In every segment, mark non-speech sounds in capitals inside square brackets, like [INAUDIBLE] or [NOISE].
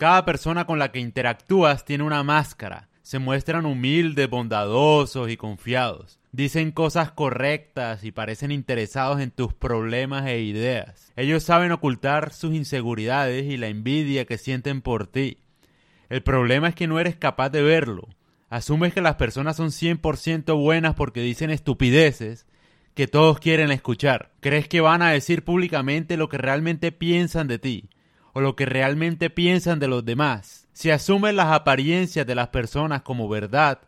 Cada persona con la que interactúas tiene una máscara. Se muestran humildes, bondadosos y confiados. Dicen cosas correctas y parecen interesados en tus problemas e ideas. Ellos saben ocultar sus inseguridades y la envidia que sienten por ti. El problema es que no eres capaz de verlo. Asumes que las personas son 100% buenas porque dicen estupideces que todos quieren escuchar. Crees que van a decir públicamente lo que realmente piensan de ti o lo que realmente piensan de los demás. Si asumes las apariencias de las personas como verdad,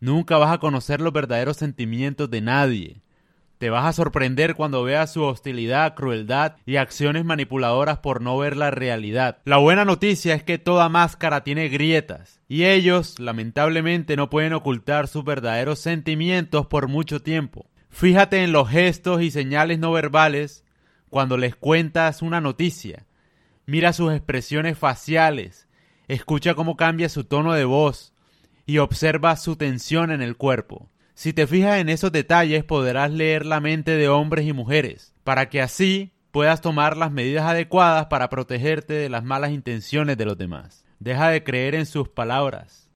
nunca vas a conocer los verdaderos sentimientos de nadie. Te vas a sorprender cuando veas su hostilidad, crueldad y acciones manipuladoras por no ver la realidad. La buena noticia es que toda máscara tiene grietas y ellos lamentablemente no pueden ocultar sus verdaderos sentimientos por mucho tiempo. Fíjate en los gestos y señales no verbales cuando les cuentas una noticia. Mira sus expresiones faciales, escucha cómo cambia su tono de voz y observa su tensión en el cuerpo. Si te fijas en esos detalles podrás leer la mente de hombres y mujeres, para que así puedas tomar las medidas adecuadas para protegerte de las malas intenciones de los demás. Deja de creer en sus palabras.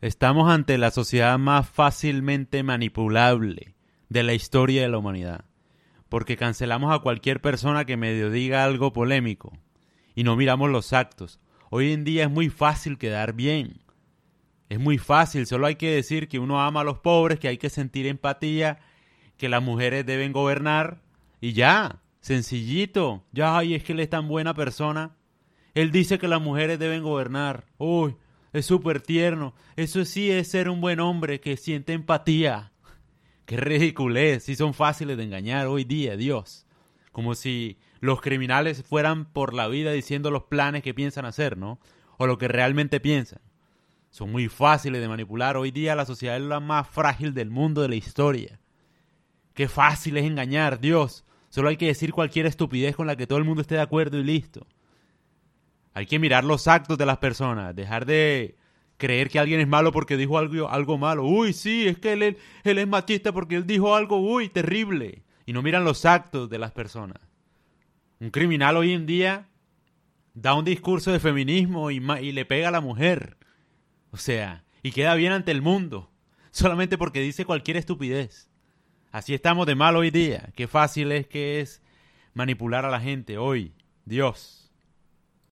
Estamos ante la sociedad más fácilmente manipulable de la historia de la humanidad, porque cancelamos a cualquier persona que medio diga algo polémico y no miramos los actos. Hoy en día es muy fácil quedar bien. Es muy fácil, solo hay que decir que uno ama a los pobres, que hay que sentir empatía, que las mujeres deben gobernar y ya, sencillito. Ya, ay, es que él es tan buena persona. Él dice que las mujeres deben gobernar. Uy, es súper tierno. Eso sí es ser un buen hombre que siente empatía. [LAUGHS] Qué ridiculez, si son fáciles de engañar hoy día, Dios. Como si los criminales fueran por la vida diciendo los planes que piensan hacer, ¿no? O lo que realmente piensan son muy fáciles de manipular. Hoy día la sociedad es la más frágil del mundo de la historia. Qué fácil es engañar, Dios. Solo hay que decir cualquier estupidez con la que todo el mundo esté de acuerdo y listo. Hay que mirar los actos de las personas, dejar de creer que alguien es malo porque dijo algo, algo malo. Uy, sí, es que él, él es machista porque él dijo algo, uy, terrible. Y no miran los actos de las personas. Un criminal hoy en día da un discurso de feminismo y, le pega a la mujer. O sea, y queda bien ante el mundo, [LAUGHS] solamente porque dice cualquier estupidez. Así estamos de mal hoy día. Qué fácil es que es manipular a la gente hoy. Dios.